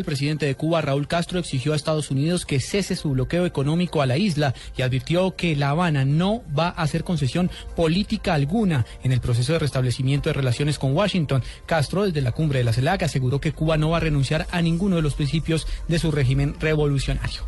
El presidente de Cuba, Raúl Castro, exigió a Estados Unidos que cese su bloqueo económico a la isla y advirtió que La Habana no va a hacer concesión política alguna en el proceso de restablecimiento de relaciones con Washington. Castro, desde la cumbre de la CELAC, aseguró que Cuba no va a renunciar a ninguno de los principios de su régimen revolucionario.